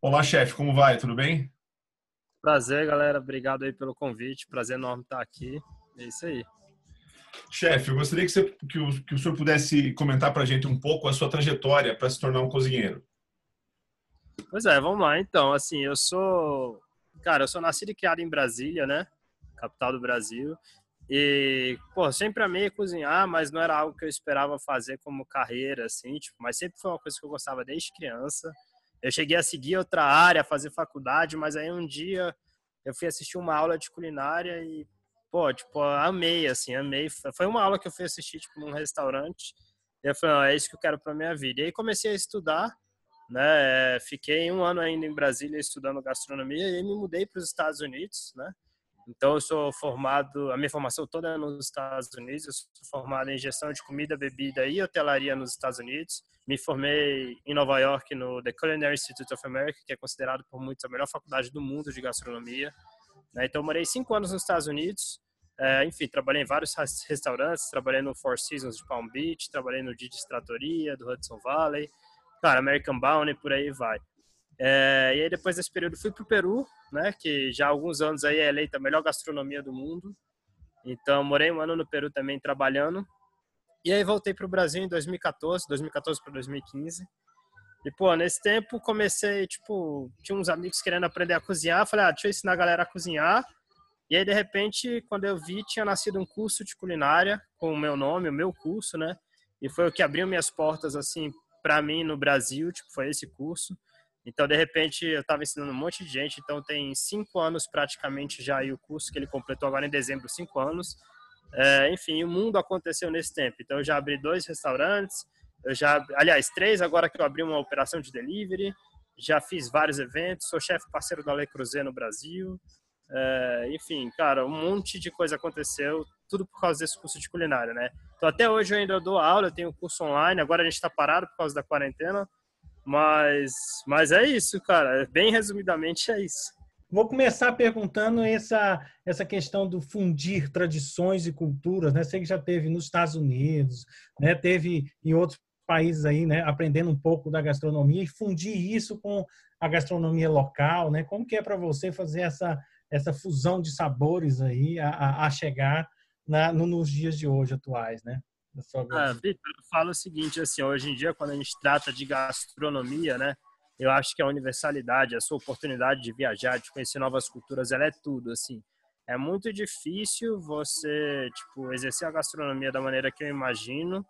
Olá, chefe, como vai? Tudo bem? Prazer, galera. Obrigado aí pelo convite. Prazer enorme estar aqui. É isso aí. Chefe, eu gostaria que, você, que, o, que o senhor pudesse comentar para a gente um pouco a sua trajetória para se tornar um cozinheiro. Pois é, vamos lá. Então, assim, eu sou... Cara, eu sou nascido e criado em Brasília, né? Capital do Brasil. E, pô, sempre amei cozinhar, mas não era algo que eu esperava fazer como carreira, assim, tipo, mas sempre foi uma coisa que eu gostava desde criança. Eu cheguei a seguir outra área, fazer faculdade, mas aí um dia eu fui assistir uma aula de culinária e, pô, tipo, amei, assim, amei. Foi uma aula que eu fui assistir, tipo, num restaurante. E eu falei, não, é isso que eu quero para minha vida. E aí comecei a estudar, né? Fiquei um ano ainda em Brasília estudando gastronomia e aí me mudei para os Estados Unidos, né? Então, eu sou formado, a minha formação toda é nos Estados Unidos. Eu sou formado em gestão de comida, bebida e hotelaria nos Estados Unidos. Me formei em Nova York no The Culinary Institute of America, que é considerado por muitos a melhor faculdade do mundo de gastronomia. Né? Então, morei cinco anos nos Estados Unidos. É, enfim, trabalhei em vários restaurantes. Trabalhei no Four Seasons de Palm Beach, trabalhei no Didi's do Hudson Valley, cara, American Bounty, por aí vai. É, e aí depois desse período fui para o Peru, né, que já há alguns anos aí é eleita a melhor gastronomia do mundo. Então morei um ano no Peru também trabalhando. E aí voltei para o Brasil em 2014, 2014 para 2015. E pô, nesse tempo comecei, tipo, tinha uns amigos querendo aprender a cozinhar, falei, ah, deixa eu ensinar a galera a cozinhar. E aí de repente, quando eu vi, tinha nascido um curso de culinária com o meu nome, o meu curso, né? E foi o que abriu minhas portas assim para mim no Brasil, tipo, foi esse curso. Então, de repente, eu estava ensinando um monte de gente. Então, tem cinco anos praticamente já aí o curso que ele completou agora em dezembro, cinco anos. É, enfim, o mundo aconteceu nesse tempo. Então, eu já abri dois restaurantes. Eu já, aliás, três agora que eu abri uma operação de delivery. Já fiz vários eventos. Sou chefe parceiro da Le Creuset no Brasil. É, enfim, cara, um monte de coisa aconteceu. Tudo por causa desse curso de culinária, né? Então, até hoje eu ainda dou aula. Eu tenho curso online. Agora a gente está parado por causa da quarentena mas, mas é isso, cara. Bem resumidamente é isso. Vou começar perguntando essa, essa questão do fundir tradições e culturas, né? Sei que já teve nos Estados Unidos, né? Teve em outros países aí, né? Aprendendo um pouco da gastronomia e fundir isso com a gastronomia local, né? Como que é para você fazer essa essa fusão de sabores aí a, a chegar na, no, nos dias de hoje atuais, né? Ah, Vitor, eu falo o seguinte, assim, hoje em dia, quando a gente trata de gastronomia, né, eu acho que a universalidade, a sua oportunidade de viajar, de conhecer novas culturas, ela é tudo, assim. É muito difícil você, tipo, exercer a gastronomia da maneira que eu imagino,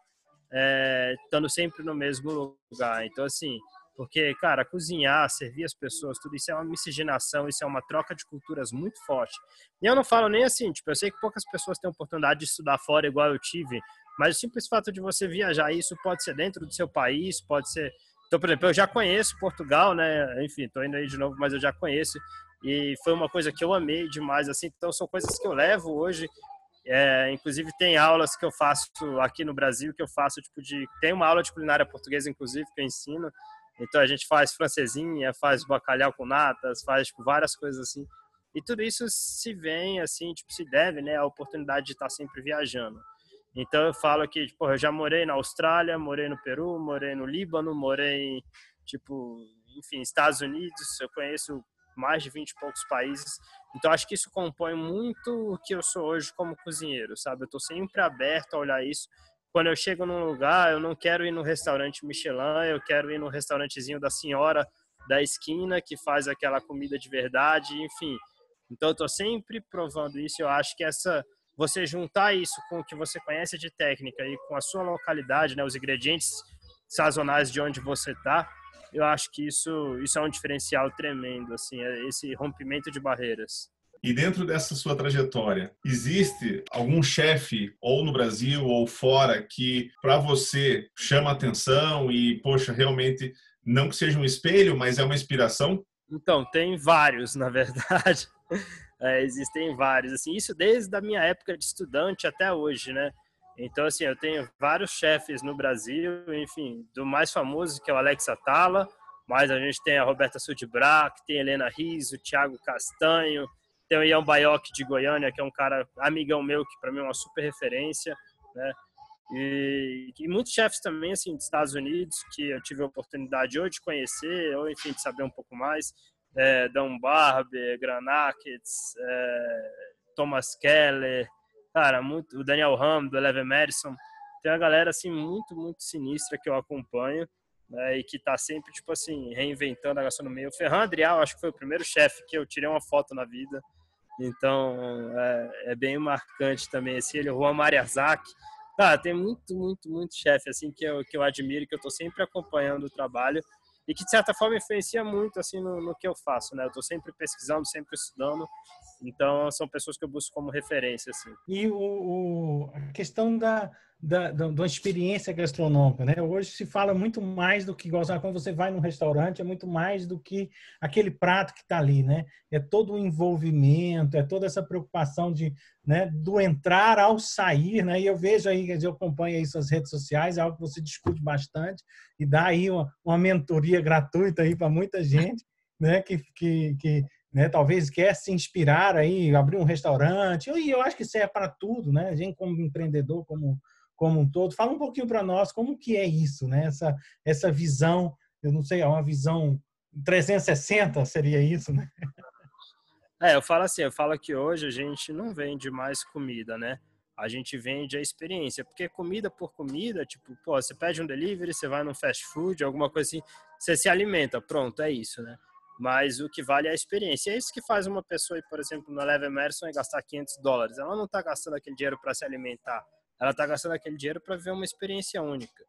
é, estando sempre no mesmo lugar. Então, assim, porque, cara, cozinhar, servir as pessoas, tudo isso é uma miscigenação, isso é uma troca de culturas muito forte. E eu não falo nem assim, tipo, eu sei que poucas pessoas têm oportunidade de estudar fora igual eu tive, mas o simples fato de você viajar, isso pode ser dentro do seu país, pode ser. Então, por exemplo, eu já conheço Portugal, né? Enfim, estou indo aí de novo, mas eu já conheço. E foi uma coisa que eu amei demais, assim. Então, são coisas que eu levo hoje. É, inclusive, tem aulas que eu faço aqui no Brasil, que eu faço, tipo, de. Tem uma aula de culinária portuguesa, inclusive, que eu ensino. Então, a gente faz francesinha, faz bacalhau com natas, faz, tipo, várias coisas assim. E tudo isso se vem, assim, tipo, se deve, né, a oportunidade de estar sempre viajando. Então eu falo que, tipo, eu já morei na Austrália, morei no Peru, morei no Líbano, morei, tipo, enfim, Estados Unidos, eu conheço mais de 20 e poucos países. Então acho que isso compõe muito o que eu sou hoje como cozinheiro, sabe? Eu estou sempre aberto a olhar isso. Quando eu chego num lugar, eu não quero ir no restaurante Michelin, eu quero ir no restaurantezinho da senhora da esquina que faz aquela comida de verdade, enfim. Então eu estou sempre provando isso. Eu acho que essa você juntar isso com o que você conhece de técnica e com a sua localidade, né, os ingredientes sazonais de onde você está, eu acho que isso isso é um diferencial tremendo, assim, é esse rompimento de barreiras. E dentro dessa sua trajetória, existe algum chefe, ou no Brasil ou fora, que para você chama atenção e, poxa, realmente, não que seja um espelho, mas é uma inspiração? Então, tem vários, na verdade. É, existem vários. Assim, isso desde a minha época de estudante até hoje, né? Então, assim, eu tenho vários chefes no Brasil, enfim, do mais famoso, que é o Alex Atala, mas a gente tem a Roberta Sudbrack, tem a Helena Riso, Thiago Castanho, tem o Ian Baioc de Goiânia, que é um cara amigão meu, que para mim é uma super referência, né? E, e, muitos chefes também, assim, dos Estados Unidos, que eu tive a oportunidade ou de conhecer, ou, enfim, de saber um pouco mais. É, Dan Barber, Granackets, é, Thomas Keller, cara, muito, o Daniel Ram, do Eleven Madison. Tem uma galera, assim, muito, muito sinistra que eu acompanho. Né, e que está sempre, tipo assim, reinventando a gastronomia. O Ferran Adrial, acho que foi o primeiro chefe que eu tirei uma foto na vida. Então, é, é bem marcante também. Assim, ele, o Juan Mariazaki. Cara, tem muito, muito, muito chefe, assim, que eu, que eu admiro, que eu estou sempre acompanhando o trabalho e que, de certa forma, influencia muito, assim, no, no que eu faço, né? Eu estou sempre pesquisando, sempre estudando. Então, são pessoas que eu busco como referência, assim. E o, o a questão da, da, da, da, experiência gastronômica, né? Hoje se fala muito mais do que gozar quando você vai num restaurante, é muito mais do que aquele prato que está ali, né? É todo o envolvimento, é toda essa preocupação de, né, do entrar ao sair, né? E eu vejo aí, eu acompanho aí suas redes sociais, é algo que você discute bastante e dá aí uma, uma mentoria gratuita aí para muita gente, né? Que, que, que né, talvez quer se inspirar aí, abrir um restaurante, e eu acho que isso é para tudo, né? A gente como empreendedor, como como um todo. Fala um pouquinho para nós como que é isso, né? Essa, essa visão, eu não sei, é uma visão 360 seria isso, né? É, eu falo assim, eu falo que hoje a gente não vende mais comida, né? A gente vende a experiência, porque comida por comida, tipo, pô, você pede um delivery, você vai num fast food, alguma coisa assim, você se alimenta, pronto, é isso, né? Mas o que vale é a experiência. É isso que faz uma pessoa, por exemplo, na Leve Emerson, gastar 500 dólares. Ela não está gastando aquele dinheiro para se alimentar ela está gastando aquele dinheiro para ver uma experiência única.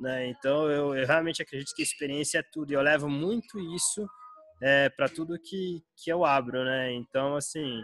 Né? Então, eu, eu, realmente acredito que experiência é tudo. E eu levo muito isso é, para tudo que, que eu abro. Né? Então, assim,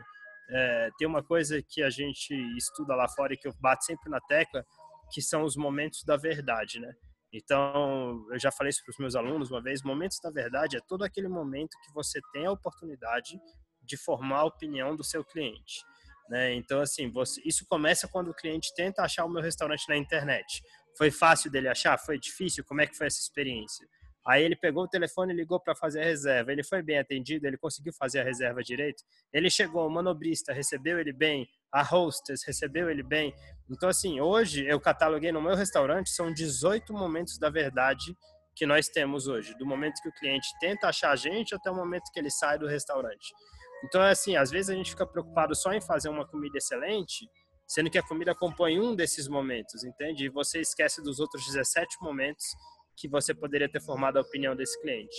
é, tem uma coisa que a gente estuda lá fora e que eu bato sempre na tecla, que são os momentos da verdade. Né? Então, eu já falei isso para os meus alunos uma vez: momentos da verdade é todo aquele momento que você tem a oportunidade de formar a opinião do seu cliente. Né? Então, assim, você, isso começa quando o cliente tenta achar o meu restaurante na internet. Foi fácil dele achar? Foi difícil? Como é que foi essa experiência? Aí ele pegou o telefone e ligou para fazer a reserva. Ele foi bem atendido, ele conseguiu fazer a reserva direito. Ele chegou, o manobrista recebeu ele bem, a hostess recebeu ele bem. Então, assim, hoje eu cataloguei no meu restaurante, são 18 momentos da verdade que nós temos hoje. Do momento que o cliente tenta achar a gente até o momento que ele sai do restaurante. Então, assim, às vezes a gente fica preocupado só em fazer uma comida excelente, sendo que a comida compõe um desses momentos, entende? E você esquece dos outros 17 momentos que você poderia ter formado a opinião desse cliente.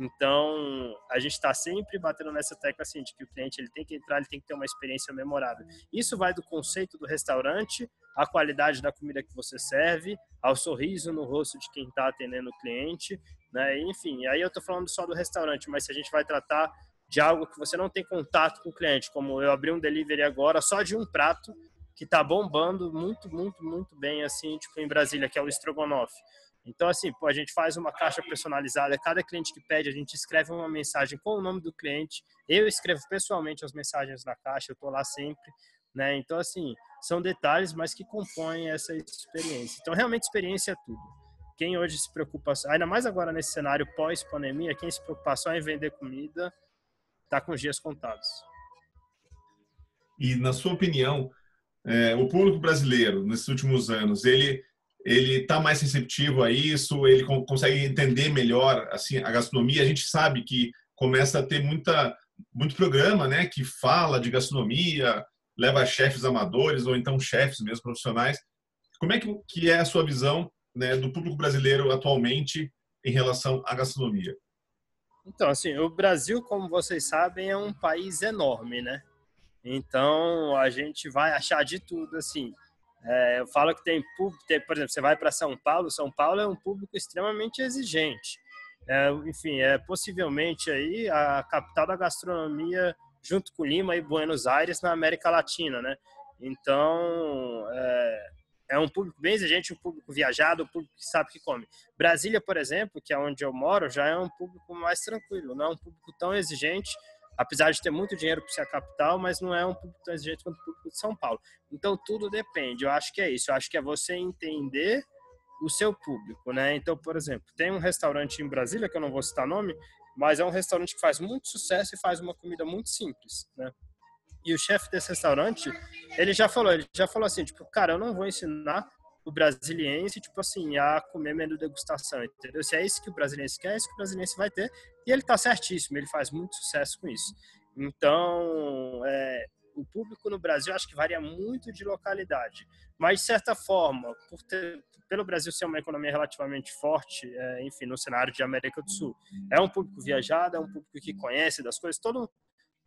Então, a gente está sempre batendo nessa tecla assim, de que o cliente ele tem que entrar, ele tem que ter uma experiência memorável. Isso vai do conceito do restaurante, à qualidade da comida que você serve, ao sorriso no rosto de quem está atendendo o cliente, né? Enfim, aí eu estou falando só do restaurante, mas se a gente vai tratar de algo que você não tem contato com o cliente, como eu abri um delivery agora só de um prato que está bombando muito, muito, muito bem, assim, tipo em Brasília, que é o estrogonofe. Então, assim, a gente faz uma caixa personalizada, cada cliente que pede, a gente escreve uma mensagem com o nome do cliente, eu escrevo pessoalmente as mensagens na caixa, eu tô lá sempre, né? Então, assim, são detalhes, mas que compõem essa experiência. Então, realmente, experiência é tudo. Quem hoje se preocupa, ainda mais agora nesse cenário pós-pandemia, quem se preocupa só em vender comida, está com os dias contados. E, na sua opinião, é, o público brasileiro, nesses últimos anos, ele ele está mais receptivo a isso, ele consegue entender melhor assim a gastronomia. A gente sabe que começa a ter muita muito programa, né, que fala de gastronomia, leva chefes amadores ou então chefes mesmo profissionais. Como é que, que é a sua visão né, do público brasileiro atualmente em relação à gastronomia? Então, assim, o Brasil, como vocês sabem, é um país enorme, né? Então, a gente vai achar de tudo, assim. É, eu falo que tem público, tem, por exemplo, você vai para São Paulo, São Paulo é um público extremamente exigente. É, enfim, é possivelmente aí a capital da gastronomia junto com Lima e Buenos Aires na América Latina, né? Então, é, é um público bem exigente, um público viajado, um público que sabe que come. Brasília, por exemplo, que é onde eu moro, já é um público mais tranquilo, não é um público tão exigente, apesar de ter muito dinheiro para ser a capital, mas não é um público tão exigente quanto o público de São Paulo. Então, tudo depende. Eu acho que é isso. Eu acho que é você entender o seu público, né? Então, por exemplo, tem um restaurante em Brasília, que eu não vou citar nome, mas é um restaurante que faz muito sucesso e faz uma comida muito simples, né? E o chefe desse restaurante, ele já falou, ele já falou assim, tipo, cara, eu não vou ensinar o brasiliense, tipo assim, a comer menu degustação, entendeu? Se é isso que o brasiliense quer, é isso que o brasiliense vai ter. E ele tá certíssimo, ele faz muito sucesso com isso. Então, é, o público no Brasil acho que varia muito de localidade, mas de certa forma, ter, pelo Brasil ser uma economia relativamente forte, é, enfim, no cenário de América do Sul, é um público viajado, é um público que conhece das coisas. Todo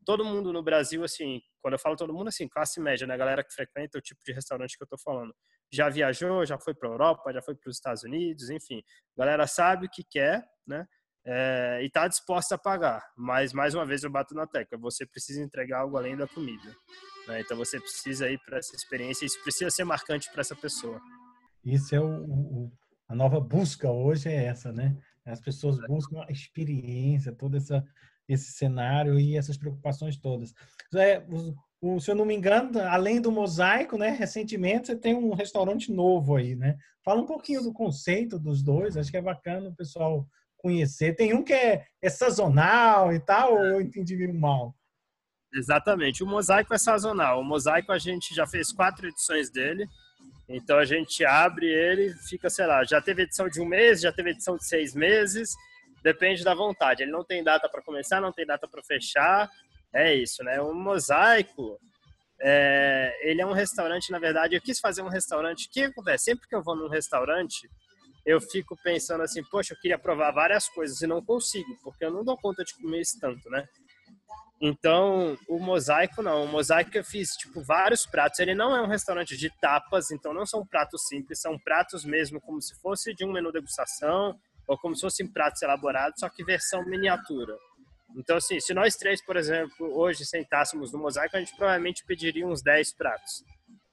todo mundo no Brasil, assim, quando eu falo todo mundo, assim, classe média, né, galera que frequenta o tipo de restaurante que eu tô falando, já viajou, já foi para Europa, já foi para os Estados Unidos, enfim, galera sabe o que quer, né? É, e está disposta a pagar. Mas mais uma vez eu bato na tecla, você precisa entregar algo além da comida. Né? Então você precisa ir para essa experiência, isso precisa ser marcante para essa pessoa. Isso é o, o, a nova busca hoje é essa, né? As pessoas buscam a experiência, toda essa esse cenário e essas preocupações todas. É, o, se eu não me engano, além do mosaico, né, recentemente você tem um restaurante novo aí, né? Fala um pouquinho do conceito dos dois, acho que é bacana o pessoal conhecer. Tem um que é, é sazonal e tal, ou eu entendi mal? Exatamente, o mosaico é sazonal. O mosaico a gente já fez quatro edições dele, então a gente abre ele, fica, sei lá, já teve edição de um mês, já teve edição de seis meses, depende da vontade. Ele não tem data para começar, não tem data para fechar. É isso, né? O Mosaico, é, ele é um restaurante, na verdade, eu quis fazer um restaurante. O que acontece? Sempre que eu vou num restaurante, eu fico pensando assim, poxa, eu queria provar várias coisas e não consigo, porque eu não dou conta de comer isso tanto, né? Então, o mosaico não. O mosaico eu fiz, tipo, vários pratos. Ele não é um restaurante de tapas, então não são pratos simples, são pratos mesmo como se fosse de um menu degustação, ou como se fossem pratos elaborados, só que versão miniatura. Então, assim, se nós três, por exemplo, hoje sentássemos no mosaico, a gente provavelmente pediria uns 10 pratos,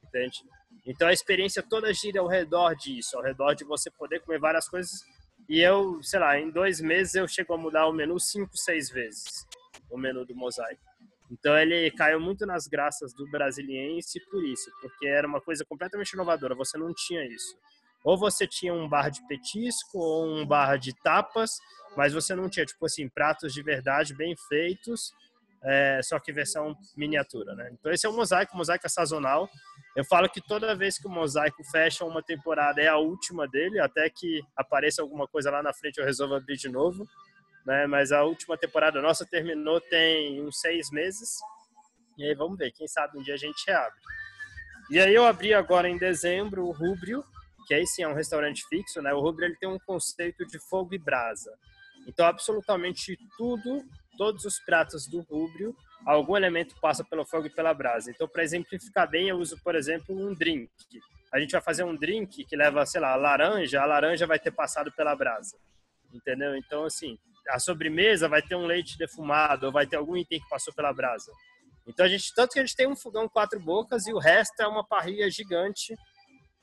entende? Então, a experiência toda gira ao redor disso, ao redor de você poder comer várias coisas. E eu, sei lá, em dois meses eu chego a mudar o menu cinco, seis vezes, o menu do mosaico. Então, ele caiu muito nas graças do brasiliense por isso, porque era uma coisa completamente inovadora, você não tinha isso. Ou você tinha um bar de petisco ou um bar de tapas, mas você não tinha, tipo assim, pratos de verdade bem feitos, é, só que versão miniatura, né? Então esse é um mosaico, mosaico é sazonal. Eu falo que toda vez que o mosaico fecha uma temporada é a última dele, até que apareça alguma coisa lá na frente eu resolvo abrir de novo, né? Mas a última temporada nossa terminou tem uns seis meses. E aí vamos ver, quem sabe um dia a gente reabre. E aí eu abri agora em dezembro o Rubrio, que aí sim é um restaurante fixo, né? O Rubro ele tem um conceito de fogo e brasa. Então, absolutamente tudo, todos os pratos do Rubrio, algum elemento passa pelo fogo e pela brasa. Então, para exemplificar bem, eu uso, por exemplo, um drink. A gente vai fazer um drink que leva, sei lá, laranja, a laranja vai ter passado pela brasa. Entendeu? Então, assim, a sobremesa vai ter um leite defumado, ou vai ter algum item que passou pela brasa. Então, a gente, tanto que a gente tem um fogão quatro bocas e o resto é uma parrilha gigante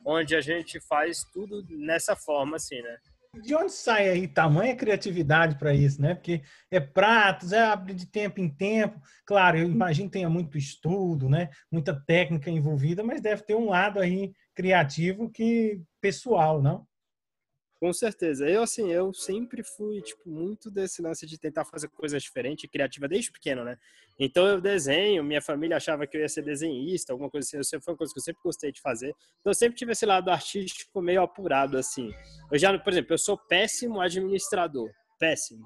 onde a gente faz tudo nessa forma, assim, né? De onde sai aí tamanha criatividade para isso, né? Porque é pratos, é abre de tempo em tempo. Claro, eu imagino que tenha muito estudo, né? Muita técnica envolvida, mas deve ter um lado aí criativo que pessoal, não? Com certeza. Eu, assim, eu sempre fui, tipo, muito desse lance de tentar fazer coisas diferentes, criativa desde pequeno, né? Então eu desenho, minha família achava que eu ia ser desenhista, alguma coisa assim. Eu foi uma coisa que eu sempre gostei de fazer. Então eu sempre tive esse lado artístico meio apurado, assim. Eu já, por exemplo, eu sou péssimo administrador. Péssimo.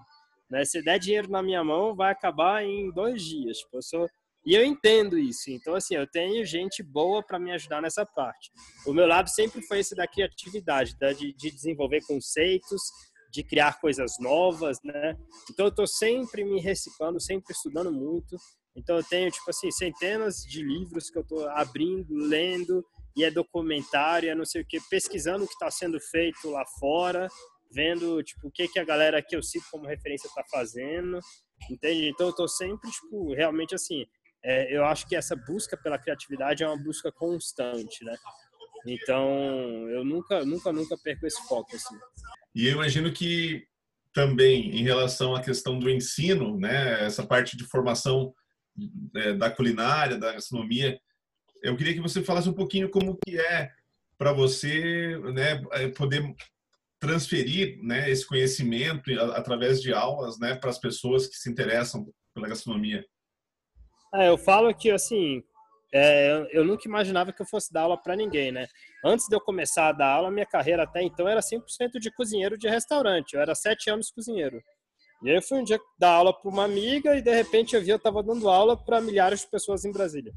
Né? Se der dinheiro na minha mão, vai acabar em dois dias. Tipo, eu sou e eu entendo isso. Então, assim, eu tenho gente boa para me ajudar nessa parte. O meu lado sempre foi esse da criatividade, da, de, de desenvolver conceitos, de criar coisas novas, né? Então, eu estou sempre me reciclando, sempre estudando muito. Então, eu tenho, tipo assim, centenas de livros que eu estou abrindo, lendo, e é documentário, é não sei o que, pesquisando o que está sendo feito lá fora, vendo tipo o que que a galera que eu cito como referência está fazendo, entende? Então eu tô sempre tipo realmente assim, é, eu acho que essa busca pela criatividade é uma busca constante, né? Então eu nunca nunca nunca perco esse foco assim. E eu imagino que também em relação à questão do ensino, né, essa parte de formação é, da culinária, da gastronomia, eu queria que você falasse um pouquinho como que é para você, né, é, poder transferir, né, esse conhecimento através de aulas, né, para as pessoas que se interessam pela gastronomia. É, eu falo que assim, é, eu nunca imaginava que eu fosse dar aula para ninguém, né? Antes de eu começar a dar aula, minha carreira até então era 100% de cozinheiro de restaurante. Eu era sete anos cozinheiro. E aí eu fui um dia dar aula para uma amiga e de repente eu vi eu estava dando aula para milhares de pessoas em Brasília.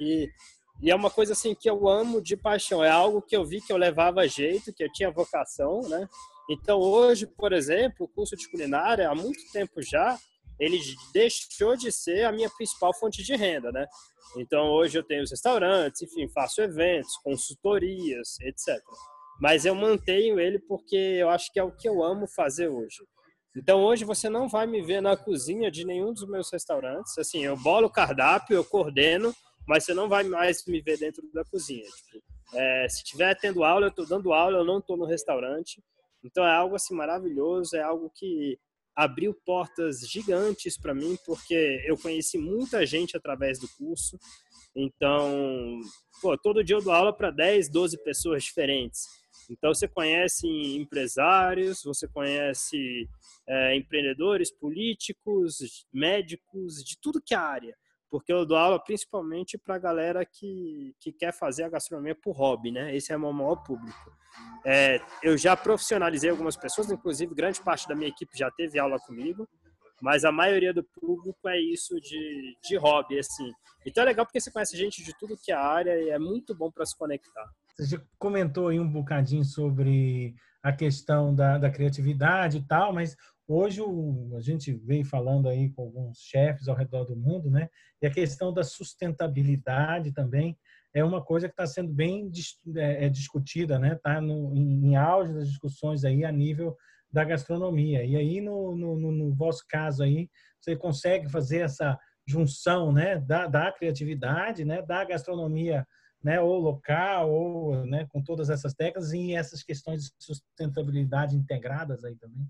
E, e é uma coisa assim que eu amo de paixão. É algo que eu vi que eu levava jeito, que eu tinha vocação, né? Então hoje, por exemplo, o curso de culinária há muito tempo já ele deixou de ser a minha principal fonte de renda, né? Então hoje eu tenho os restaurantes, enfim, faço eventos, consultorias, etc. Mas eu mantenho ele porque eu acho que é o que eu amo fazer hoje. Então hoje você não vai me ver na cozinha de nenhum dos meus restaurantes. Assim, eu bolo o cardápio, eu coordeno, mas você não vai mais me ver dentro da cozinha. Tipo, é, se estiver tendo aula, eu estou dando aula, eu não estou no restaurante. Então é algo assim maravilhoso, é algo que abriu portas gigantes para mim, porque eu conheci muita gente através do curso. Então, pô, todo dia eu dou aula para 10, 12 pessoas diferentes. Então, você conhece empresários, você conhece é, empreendedores, políticos, médicos, de tudo que é área. Porque eu dou aula principalmente para a galera que, que quer fazer a gastronomia por hobby, né? Esse é o meu maior público. É, eu já profissionalizei algumas pessoas, inclusive grande parte da minha equipe já teve aula comigo, mas a maioria do público é isso de, de hobby, assim. Então é legal porque você conhece gente de tudo que é área e é muito bom para se conectar. Você já comentou aí um bocadinho sobre a questão da, da criatividade e tal, mas hoje o, a gente vem falando aí com alguns chefes ao redor do mundo, né? E a questão da sustentabilidade também é uma coisa que está sendo bem é, é, discutida, né? Está em, em auge das discussões aí a nível da gastronomia. E aí, no, no, no, vosso caso aí, você consegue fazer essa junção, né? Da, da criatividade, né? Da gastronomia, né? Ou local, ou né? com todas essas técnicas e essas questões de sustentabilidade integradas aí também.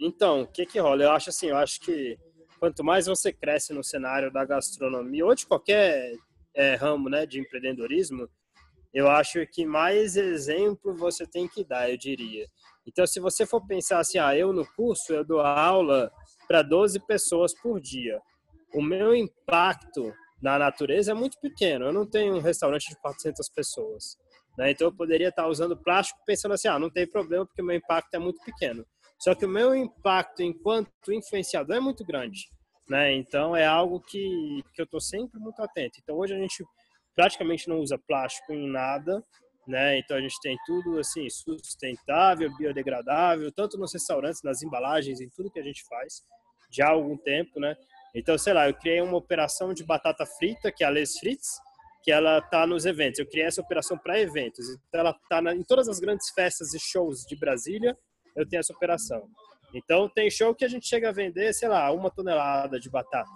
Então, o que que rola? Eu acho assim, eu acho que quanto mais você cresce no cenário da gastronomia ou de qualquer é, ramo né, de empreendedorismo, eu acho que mais exemplo você tem que dar, eu diria. Então, se você for pensar assim, ah, eu no curso eu dou aula para 12 pessoas por dia. O meu impacto na natureza é muito pequeno. Eu não tenho um restaurante de 400 pessoas. Né? Então, eu poderia estar usando plástico pensando assim, ah, não tem problema porque meu impacto é muito pequeno. Só que o meu impacto enquanto influenciador é muito grande. Né? Então é algo que, que eu estou sempre muito atento. Então hoje a gente praticamente não usa plástico em nada, né? Então a gente tem tudo assim sustentável, biodegradável, tanto nos restaurantes, nas embalagens, em tudo que a gente faz já há algum tempo, né? Então sei lá, eu criei uma operação de batata frita que é a Les Frites, que ela tá nos eventos. Eu criei essa operação para eventos. Então ela tá na, em todas as grandes festas e shows de Brasília. Eu tenho essa operação. Então tem show que a gente chega a vender, sei lá, uma tonelada de batata.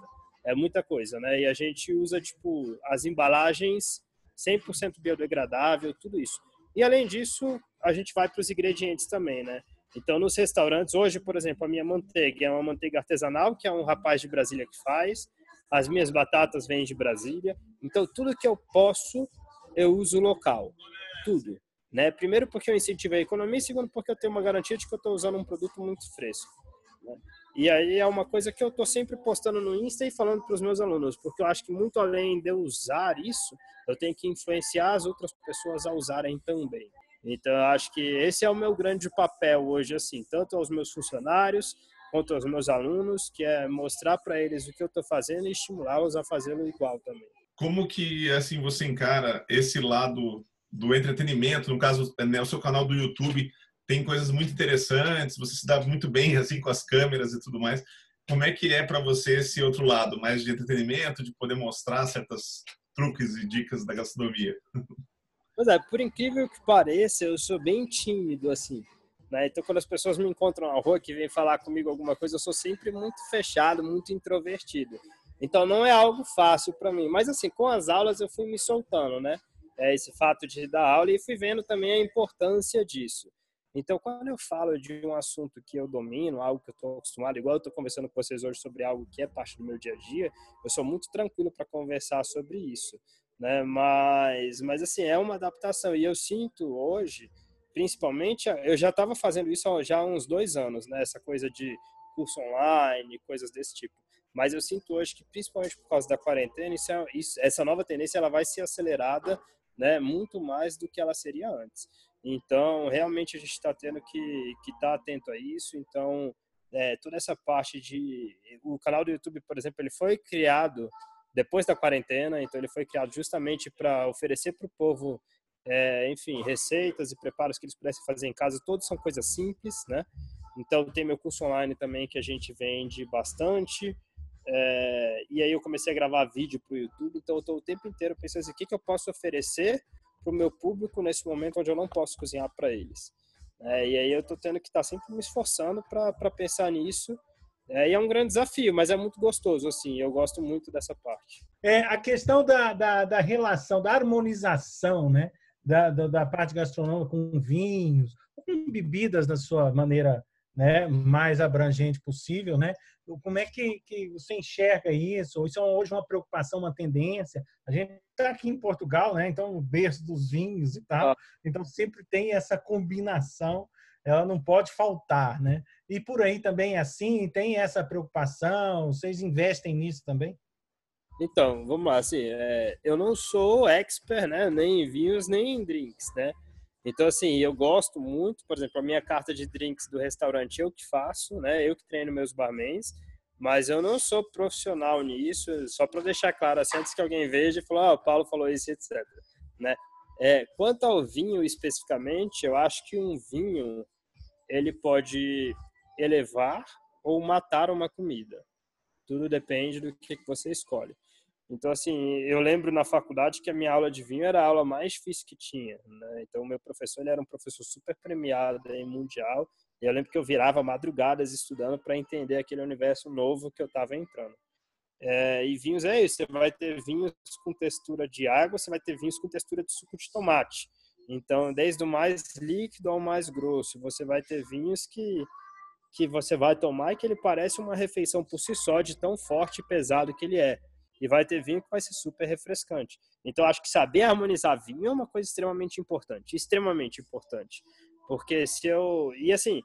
É muita coisa, né? E a gente usa, tipo, as embalagens 100% biodegradável, tudo isso. E além disso, a gente vai para os ingredientes também, né? Então, nos restaurantes, hoje, por exemplo, a minha manteiga é uma manteiga artesanal, que é um rapaz de Brasília que faz. As minhas batatas vêm de Brasília. Então, tudo que eu posso, eu uso local. Tudo. Né? Primeiro porque eu incentivo a economia, e segundo porque eu tenho uma garantia de que eu estou usando um produto muito fresco. Né? E aí é uma coisa que eu estou sempre postando no Insta e falando para os meus alunos, porque eu acho que muito além de eu usar isso, eu tenho que influenciar as outras pessoas a usarem também. Então, eu acho que esse é o meu grande papel hoje, assim, tanto aos meus funcionários quanto aos meus alunos, que é mostrar para eles o que eu estou fazendo e estimulá-los a fazê-lo igual também. Como que assim você encara esse lado do entretenimento, no caso, né, o seu canal do YouTube tem coisas muito interessantes, você se dá muito bem assim com as câmeras e tudo mais. Como é que é para você esse outro lado, mais de entretenimento, de poder mostrar certas truques e dicas da gastronomia? Pois é, por incrível que pareça, eu sou bem tímido assim. Né? Então, quando as pessoas me encontram na rua, que vêm falar comigo alguma coisa, eu sou sempre muito fechado, muito introvertido. Então, não é algo fácil para mim. Mas, assim, com as aulas eu fui me soltando, né? É esse fato de dar aula e fui vendo também a importância disso. Então, quando eu falo de um assunto que eu domino, algo que eu estou acostumado, igual eu estou conversando com vocês hoje sobre algo que é parte do meu dia a dia, eu sou muito tranquilo para conversar sobre isso, né? Mas, mas assim, é uma adaptação e eu sinto hoje, principalmente, eu já estava fazendo isso já há uns dois anos, né? Essa coisa de curso online, coisas desse tipo. Mas eu sinto hoje que, principalmente por causa da quarentena, isso é, isso, essa nova tendência ela vai ser acelerada, né? Muito mais do que ela seria antes. Então, realmente a gente está tendo que que estar tá atento a isso. Então, é, toda essa parte de o canal do YouTube, por exemplo, ele foi criado depois da quarentena, então ele foi criado justamente para oferecer para o povo, é, enfim, receitas e preparos que eles pudessem fazer em casa. Todos são coisas simples, né? Então tem meu curso online também que a gente vende bastante. É, e aí eu comecei a gravar vídeo para o YouTube, então eu estou o tempo inteiro pensando assim, o que, que eu posso oferecer para o meu público nesse momento onde eu não posso cozinhar para eles. É, e aí eu estou tendo que estar tá sempre me esforçando para pensar nisso. É, e é um grande desafio, mas é muito gostoso, assim, eu gosto muito dessa parte. É, a questão da, da, da relação, da harmonização, né, da, da, da, parte gastronômica com vinhos, com bebidas da sua maneira né, mais abrangente possível, né? Como é que, que você enxerga isso? Isso é hoje uma preocupação, uma tendência? A gente está aqui em Portugal, né? Então, o berço dos vinhos e tal. Ah. Então, sempre tem essa combinação, ela não pode faltar, né? E por aí também é assim, tem essa preocupação? Vocês investem nisso também? Então, vamos lá, assim, é, eu não sou expert, né, nem em vinhos, nem em drinks, né? Então, assim, eu gosto muito, por exemplo, a minha carta de drinks do restaurante eu que faço, né? Eu que treino meus barmans, mas eu não sou profissional nisso, só para deixar claro, assim, antes que alguém veja e fale, ah, o Paulo falou isso, etc. Né? É, quanto ao vinho especificamente, eu acho que um vinho ele pode elevar ou matar uma comida. Tudo depende do que você escolhe. Então, assim, eu lembro na faculdade que a minha aula de vinho era a aula mais difícil que tinha. Né? Então, o meu professor ele era um professor super premiado em mundial. E eu lembro que eu virava madrugadas estudando para entender aquele universo novo que eu estava entrando. É, e vinhos é isso: você vai ter vinhos com textura de água, você vai ter vinhos com textura de suco de tomate. Então, desde o mais líquido ao mais grosso, você vai ter vinhos que que você vai tomar e que ele parece uma refeição por si só, de tão forte e pesado que ele é e vai ter vinho que vai ser super refrescante. Então, acho que saber harmonizar vinho é uma coisa extremamente importante, extremamente importante. Porque se eu. E assim,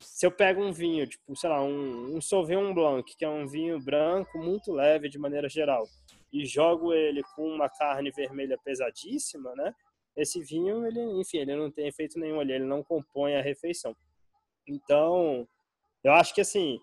se eu pego um vinho, tipo, sei lá, um, um Sauvignon Blanc, que é um vinho branco muito leve de maneira geral, e jogo ele com uma carne vermelha pesadíssima, né? Esse vinho, ele, enfim, ele não tem efeito nenhum ali, ele não compõe a refeição. Então, eu acho que assim,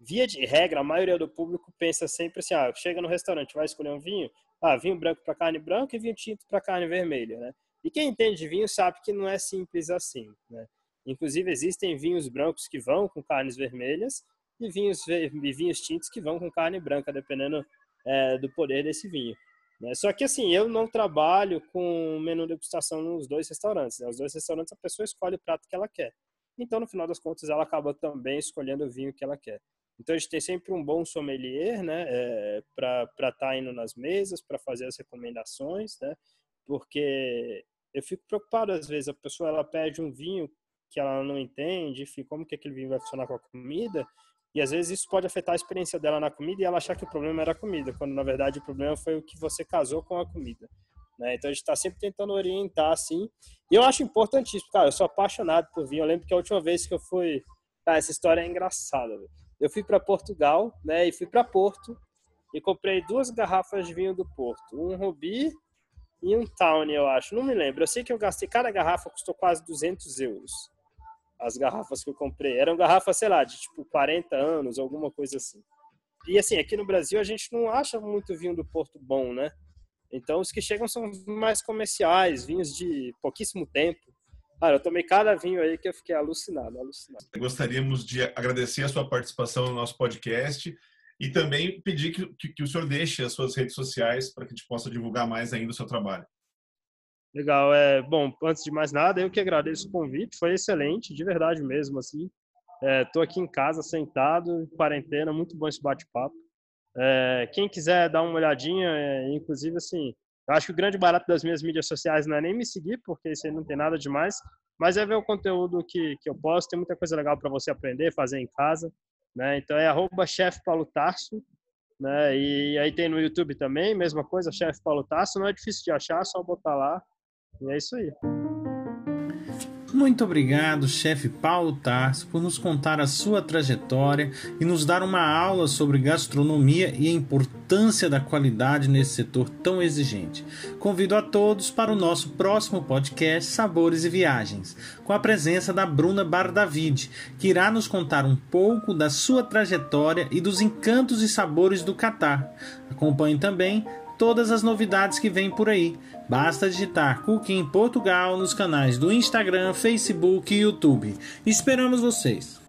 via de regra, a maioria do público pensa sempre assim: ah, chega no restaurante, vai escolher um vinho, ah, vinho branco para carne branca e vinho tinto para carne vermelha, né? E quem entende de vinho sabe que não é simples assim, né? Inclusive, existem vinhos brancos que vão com carnes vermelhas e vinhos, e vinhos tintos que vão com carne branca, dependendo é, do poder desse vinho. Né? Só que, assim, eu não trabalho com menu degustação nos dois restaurantes. Né? Os dois restaurantes, a pessoa escolhe o prato que ela quer. Então, no final das contas, ela acaba também escolhendo o vinho que ela quer. Então a gente tem sempre um bom sommelier, né, é, para estar tá indo nas mesas, para fazer as recomendações, né, porque eu fico preocupado às vezes a pessoa ela pede um vinho que ela não entende, enfim, como que aquele vinho vai funcionar com a comida, e às vezes isso pode afetar a experiência dela na comida e ela achar que o problema era a comida, quando na verdade o problema foi o que você casou com a comida. Né? Então a gente está sempre tentando orientar assim. E eu acho importantíssimo, cara. Eu sou apaixonado por vinho. Eu lembro que a última vez que eu fui. Ah, essa história é engraçada. Véio eu fui para Portugal, né? E fui para Porto e comprei duas garrafas de vinho do Porto, um Rubi e um Town, eu acho. Não me lembro. Eu sei que eu gastei cada garrafa custou quase 200 euros. As garrafas que eu comprei eram garrafas, sei lá, de tipo 40 anos, alguma coisa assim. E assim, aqui no Brasil a gente não acha muito vinho do Porto bom, né? Então os que chegam são mais comerciais, vinhos de pouquíssimo tempo. Cara, eu tomei cada vinho aí que eu fiquei alucinado, alucinado. Gostaríamos de agradecer a sua participação no nosso podcast e também pedir que, que, que o senhor deixe as suas redes sociais para que a gente possa divulgar mais ainda o seu trabalho. Legal, é bom. Antes de mais nada, eu que agradeço o convite, foi excelente, de verdade mesmo, assim. Estou é, aqui em casa, sentado, quarentena, muito bom esse bate-papo. É, quem quiser dar uma olhadinha, é, inclusive, assim, eu acho que o grande barato das minhas mídias sociais não é nem me seguir, porque isso aí não tem nada demais, mas é ver o conteúdo que, que eu posto. Tem muita coisa legal para você aprender, fazer em casa. Né? Então é arroba chefe Paulo Tarso. Né? E aí tem no YouTube também, mesma coisa, chefe Paulo Tarso. Não é difícil de achar, só botar lá. E é isso aí. Muito obrigado, chefe Paulo Tarso, por nos contar a sua trajetória e nos dar uma aula sobre gastronomia e a importância da qualidade nesse setor tão exigente. Convido a todos para o nosso próximo podcast Sabores e Viagens, com a presença da Bruna Bardavid, que irá nos contar um pouco da sua trajetória e dos encantos e sabores do Catar. Acompanhe também todas as novidades que vêm por aí. Basta digitar Cooking Portugal nos canais do Instagram, Facebook e YouTube. Esperamos vocês!